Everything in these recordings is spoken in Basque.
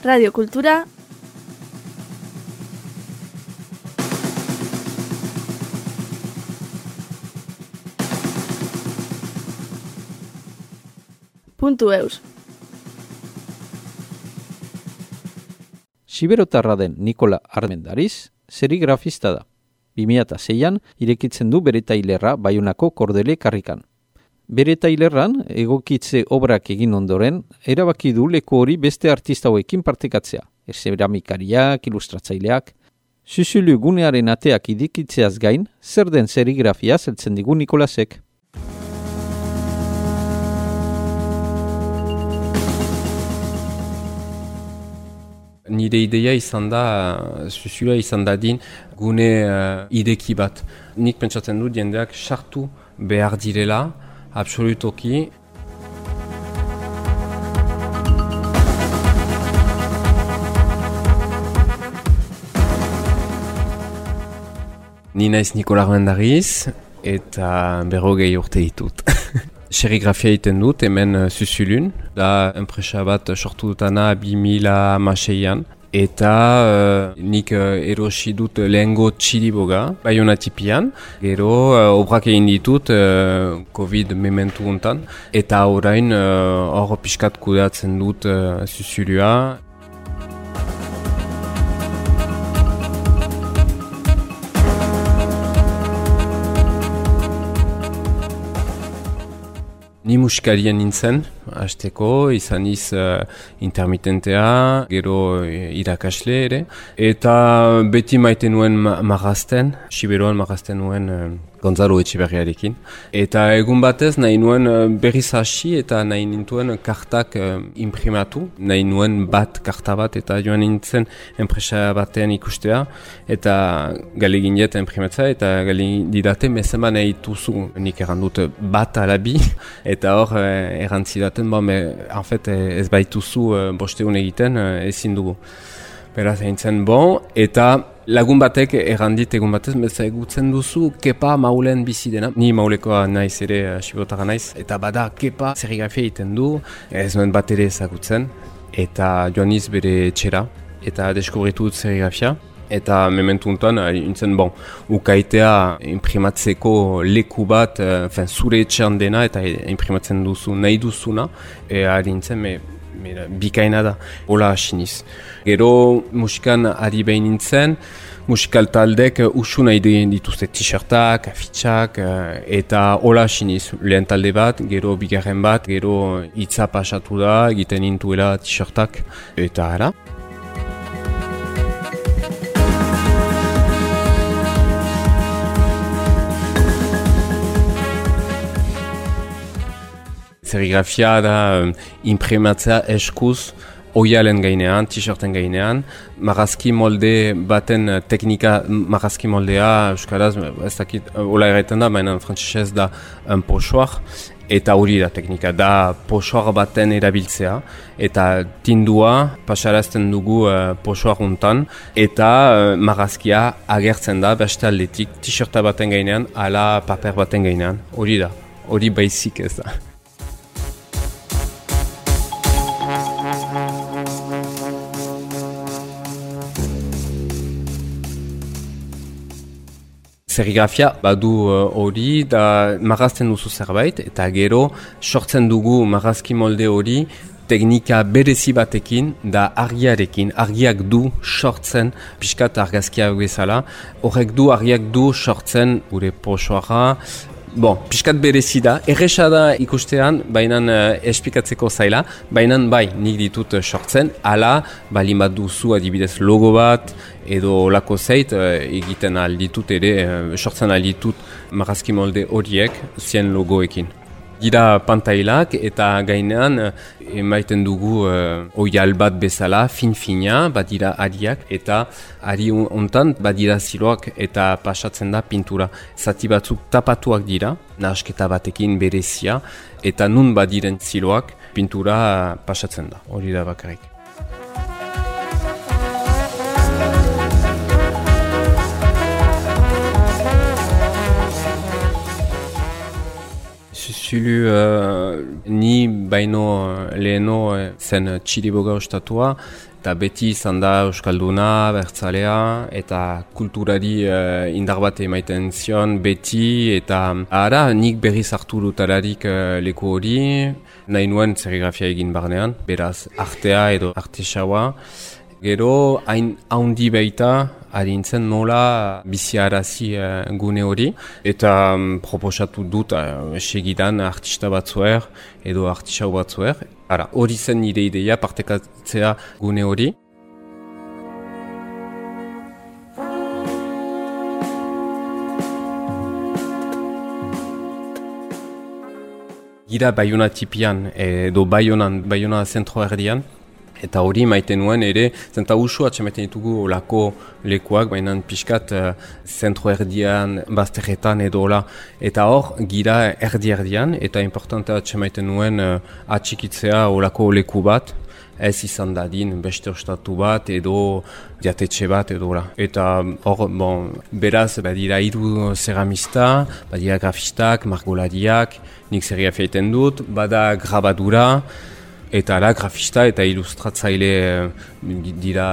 Radio Kultura puntu eus. Siberotarra den Nikola Armendariz, serigrafista da. 2006an irekitzen du bere tailerra baiunako kordele karrikan. Bere tailerran, egokitze obrak egin ondoren, erabaki du leku hori beste artista hauekin partekatzea. Ezeramikariak, ilustratzaileak. Zuzulu gunearen ateak idikitzeaz gain, zer den serigrafia zeltzen digu Nikolasek. nire ideia izan da, zuzula izan da din, gune uh, ideki bat. Nik pentsatzen dut jendeak sartu behar direla, absolutoki. Ni naiz Nikola Armendariz eta berrogei urte ditut. serigrafia egiten dut, hemen uh, zuzulun, da enpresa bat sortu dutana 2000 maseian. Eta uh, nik uh, erosi dut lehengo txiriboga, bai tipian. Gero uh, obrak egin ditut uh, COVID mementu guntan. Eta orain hor uh, pixkat kudeatzen dut uh, zuzulua. Ni musikarien nintzen, hasteko, izan iz uh, intermitentea, gero uh, irakasle ere. Eta beti maite nuen marazten, Siberoan marazten nuen uh, Gonzalo Etxiberriarekin. Eta egun batez nahi nuen berriz hasi eta nahi nintuen kartak uh, imprimatu. Nahi nuen bat karta bat eta joan nintzen enpresa batean ikustea. Eta galegin jet imprimatza eta galegin didate mezema nahi tuzu. Nik errandut bat alabi eta hor uh, errantzidaten, ba, me, en fait, ez baituzu uh, bosteun egiten ezin dugu. Beraz, egin bon, eta lagun batek errandit egun batez, meza egutzen duzu, kepa maulen bizi dena. Ni maulekoa naiz ere, uh, naiz, eta bada, kepa serigrafia egiten du, ez nuen bat ere ezagutzen, eta joaniz bere txera, eta deskubritu dut serigrafia. Eta mementu untan, intzen, bon, ukaitea imprimatzeko leku bat, uh, zure etxean dena, eta imprimatzen duzu nahi duzuna, e, ari me, bikaina da, hola asiniz. Gero musikan ari behin nintzen, musikal taldek usu nahi dituzte t-shirtak, afitxak, eh, eta hola asiniz, lehen talde bat, gero bigarren bat, gero hitza pasatu da, egiten intuela t-shirtak, eta ara. Serigrafia da imprimatzea eskuz oialen gainean, t-shirten gainean, marazki molde baten uh, teknika marazki moldea, euskaraz, ez dakit, hola erraiten da, baina frantzisez da un pochoar, eta hori da teknika, da pochoar baten erabiltzea, eta tindua pasarazten dugu uh, pochoar untan, eta uh, marazkia agertzen da beste aldetik t-shirta baten gainean, ala paper baten gainean, hori da, hori baizik ez da. Serigrafia badu uh, hori da marazten duzu zerbait eta gero sortzen dugu marazki molde hori teknika berezi batekin da argiarekin, argiak du sortzen pixkat argazkia bezala. Horrek du argiak du sortzen gure posoara Bon, piskat berezi da, erresa da ikustean, baina uh, espikatzeko zaila, baina bai, nik ditut uh, sortzen, ala, bali bat duzu adibidez logo bat, edo lako zeit, uh, egiten alditut ere, uh, sortzen alditut marazki molde horiek, zien logoekin dira pantailak eta gainean eh, emaiten dugu uh, oial bat bezala, fin-fina, badira ariak eta ari hontan badira ziloak eta pasatzen da pintura. Zati batzuk tapatuak dira, nahasketa batekin berezia eta nun badiren ziloak pintura pasatzen da, hori da bakarrik. Zulu uh, ni baino uh, leheno uh, zen txiliboga ostatua eta beti izan da Euskalduna, Bertzalea, eta kulturari uh, indar bat emaiten zion beti, eta ara nik berriz hartu dutararik uh, leku hori, nahi nuen serigrafia egin barnean, beraz artea edo artesaua, Gero, hain haundi baita, harintzen nola biziarazi uh, gune hori. Eta um, proposatu dut uh, segidan artista batzuer edo artisau batzuer. Ara, hori zen nire ideia partekatzea gune hori. Gira Bayona tipian edo Bayonan, Bayona zentro erdian, Eta hori maiten nuen ere, zenta usua txamaiten ditugu olako lekuak, baina pixkat uh, zentro erdian, bazterretan edo ola. Eta hor, gira erdi-erdian, eta importanta txamaiten nuen uh, atxikitzea olako leku bat, ez izan dadin beste ostatu bat edo diatetxe bat edo la. Eta hor, bon, beraz, badira iru ceramista, badira grafistak, margoladiak, nik zeria feiten dut, bada grabadura, Eta ara, grafista eta ilustratzaile eh, dira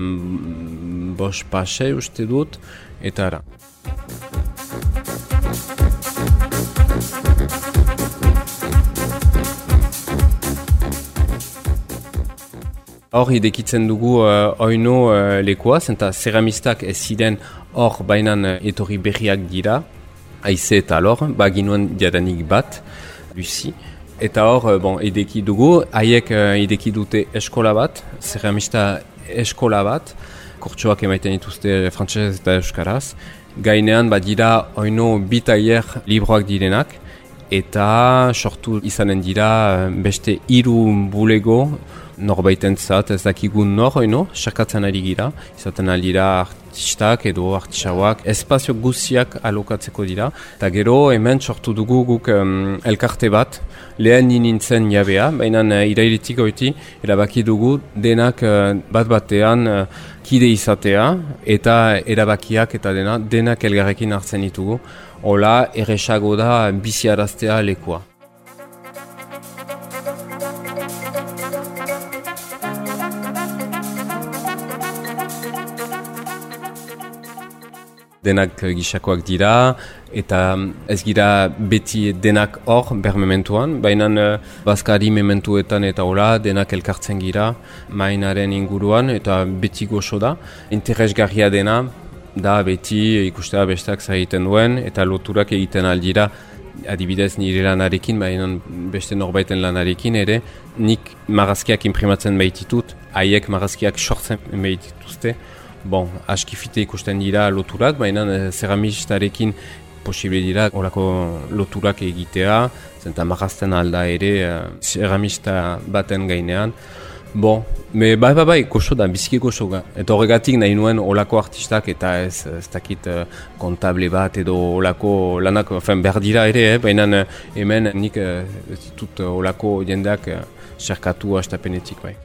mm, bos pase uste dut, eta ara. Hor idekitzen dugu uh, oino uh, lekoa, zenta ceramistak ez ziren hor bainan etorri berriak dira, haize eta lor, baginuen diadanik bat, Lucy. Eta hor, eh, bon, ideki dugu, haiek uh, ideki dute eskola bat, ceramista eskola bat, kurtsuak emaiten dituzte frantzesez eta euskaraz. Gainean badira oino bitaier libroak direnak, eta sortu izanen dira eh, beste hiru bulego norbaiten zat, ez dakigun nor oino, sarkatzen ari gira, izaten ari dira artistak edo artisauak, espazio guziak alokatzeko dira, eta gero hemen sortu dugu guk elkarte bat, lehen nintzen jabea, baina uh, irairitik oiti, erabaki dugu denak uh, bat batean uh, kide izatea eta erabakiak eta dena, denak elgarrekin hartzen ditugu. Hola, erresago da biziaraztea lekua. Denak gisakoak dira, eta ez gira beti denak hor bermementuan, baina uh, bazkari mementuetan eta hola denak elkartzen gira mainaren inguruan eta beti goxo da. Interesgarria dena da beti ikustea bestak zaiten duen eta loturak egiten aldira adibidez nire lanarekin, baina beste norbaiten lanarekin ere, nik marazkiak imprimatzen behititut, haiek marazkiak sortzen behitituzte, Bon, askifite ikusten dira loturak, baina eh, zeramistarekin posible dira orako loturak egitea, zenta marazten alda ere eh, baten gainean. Bon, me bai bai bai, koso da, biziki koso ga. Eta horregatik nahi nuen olako artistak eta ez, ez dakit uh, kontable bat edo olako lanak, fen, behar dira ere, eh? baina hemen nik uh, ditut olako jendeak uh, xerkatu astapenetik bai.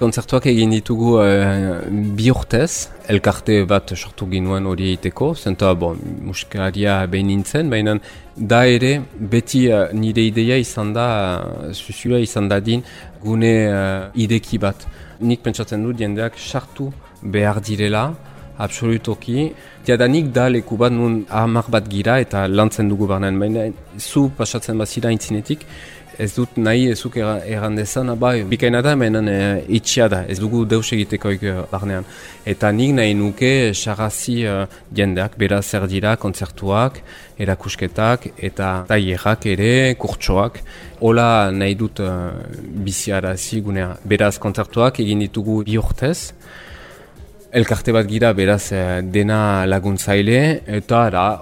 Konzertuak egin ditugu uh, bi urtez, elkarte bat sortu ginuen hori egiteko, zenta bon, musikaria behin nintzen, baina da ere beti uh, nire ideia izan da, uh, izan da din, gune uh, ideki bat. Nik pentsatzen dut jendeak sartu behar direla, absolutoki. Tiadanik da leku bat nun ahamar bat gira eta lantzen dugu barnean, baina zu pasatzen bazira intzinetik, ez dut nahi ezuk erran dezan, bai, bikaina da, menen e, itxia da, ez dugu deus egiteko barnean. Eta nik nahi nuke xarrazi uh, jendeak, bera zer dira, kontzertuak, erakusketak, eta taierak ere, kurtsoak, hola nahi dut uh, biziarazi gunea. Beraz kontzertuak egin ditugu bi urtez, Elkarte bat gira beraz dena laguntzaile, eta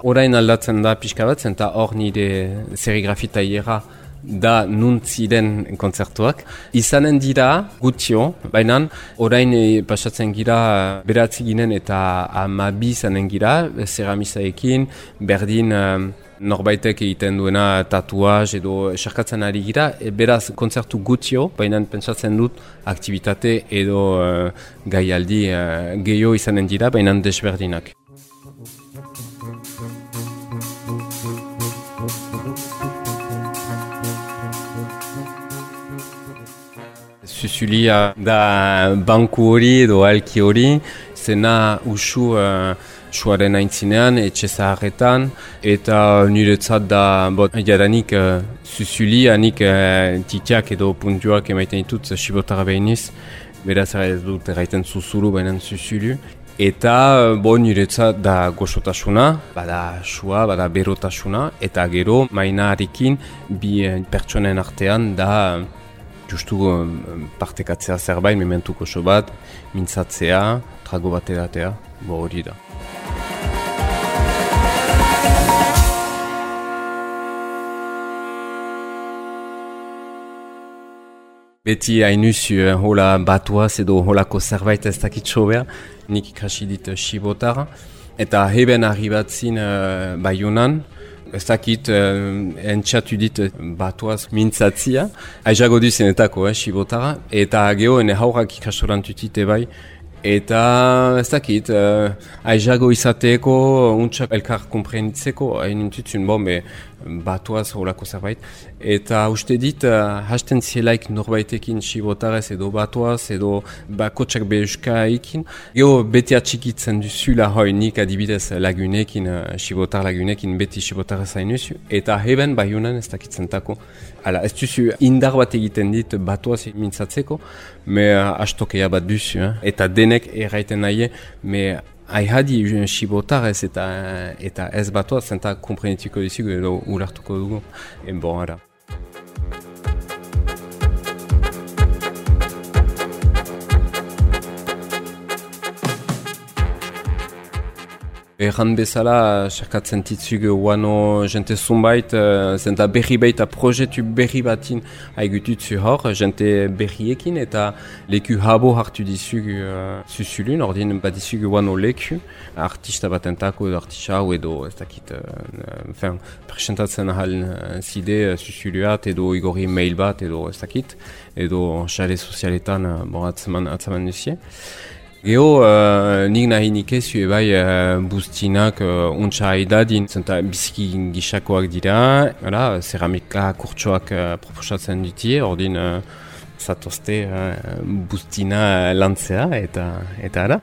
orain aldatzen da pixka bat, zenta hor nire serigrafita iera da nuntziren kontzertuak. Izanen dira gutxio, baina orain e, pasatzen gira beratzi ginen eta amabi izanen gira, zeramizaekin, berdin um, norbaitek egiten duena tatuaz edo esarkatzen ari gira, e, beraz kontzertu gutxio, baina pentsatzen dut aktivitate edo uh, gaialdi uh, gehiago izanen dira, baina desberdinak. Zuzulia da banku hori edo alki hori, zena usu uh, suaren aintzinean, etxe zaharretan, eta niretzat da, bot, jadanik uh, Zuzulia, nik uh, titiak edo puntuak emaiten ditut, sibotara behiniz, beraz ez dut erraiten zuzuru baina Zuzulu. Eta, bo, niretzat da goxotasuna, bada sua, bada berotasuna, eta gero, maina harikin, bi pertsonen artean da justu partekatzea zerbait, mementuko so bat, mintzatzea, trago bat edatea, bo hori da. Beti hainuzu uh, hola batuaz edo holako zerbait ez dakit sobea, nik ikasi dit uh, Shibotar, eta heben arribatzin uh, Bayunan, ez dakit uh, entxatu dit uh, batuaz mintzatzia, aizago duzenetako eh, Shibotara, eta geho ene haurrak ikasorantutite bai, Eta ez dakit, uh, aizago izateko, untsak elkar komprenitzeko, hain intutzen, bon, be, batuaz horako zerbait. Eta uste dit, uh, hasten zielaik norbaitekin sibotarez edo batuaz edo bakotsak behuska ekin. Geo beti atxikitzen duzula hoi nik adibidez lagunekin, uh, sibotar lagunekin beti sibotarez hain Eta heben bahunan ez dakitzen tako. Hala, ez duzu indar bat egiten dit batuaz mintzatzeko, me uh, astokea bat duzu. Eh? Eta denek erraiten nahi, me Aihadi sibotarez eta eta ez batoa zenta komprenituko dizugu edo ulartuko dugu. E Erran bezala, serkatzen titzug guano jente zunbait, uh, zenta berri baita projetu berri batin haigututzu hor, jente berriekin eta leku habo hartu dizug uh, zuzulun, ordin bat dizug guano leku, artista bat entako edo artista hau edo ez dakit, uh, enfin, presentatzen ahal uh, zide uh, zuzuluat edo igori mail bat edo ez dakit, edo xare sozialetan uh, bon, atzaman, atzaman. Geo, uh, nik nahi nik ez bai uh, buztinak uh, untsa haidadin, zenta biziki gisakoak dira, ara, ceramika kurtsoak uh, proposatzen dutie, ordin uh, zatozte uh, buztina lantzea eta eta ara.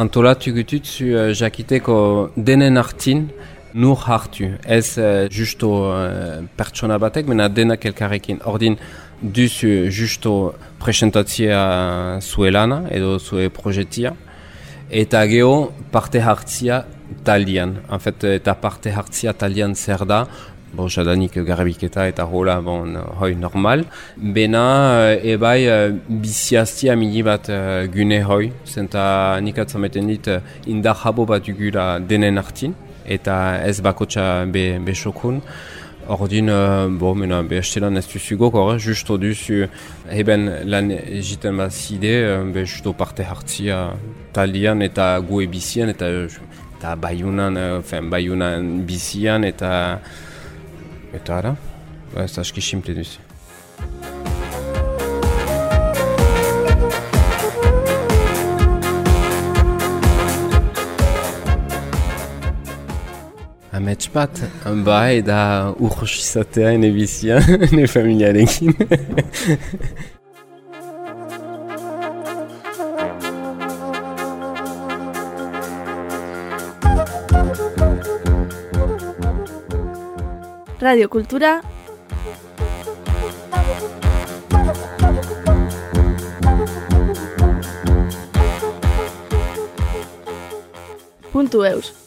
Antolatu gututzu uh, jakiteko denen hartin, nur hartu. Ez uh, justo uh, pertsona batek, mena denak elkarrekin. Ordin, duzu justo presentatzia zuelana edo zue projetia. Eta geho parte hartzia talian. En fait, eta parte hartzia talian zer da, bon, jadanik garbiketa eta hola, bon, hoi normal. Bena, ebai, biziaztia mini bat gune hoi, zenta nik atzameten dit indar habo bat dugula denen hartin eta ez bakotxa be, be sokun. Ordin, uh, bo, mena, be estelan ez duzugo, kore, justo duzu, heben lan egiten bat zide, uh, be justo parte hartzia talian eta gu ebizian, eta, eta baiunan, uh, baiunan bizian, eta, eta ara, ez aski simple duzu. Amets bat, bai, da urros izatea ene bizia, ene familiarekin. Radio Kultura Puntu eus.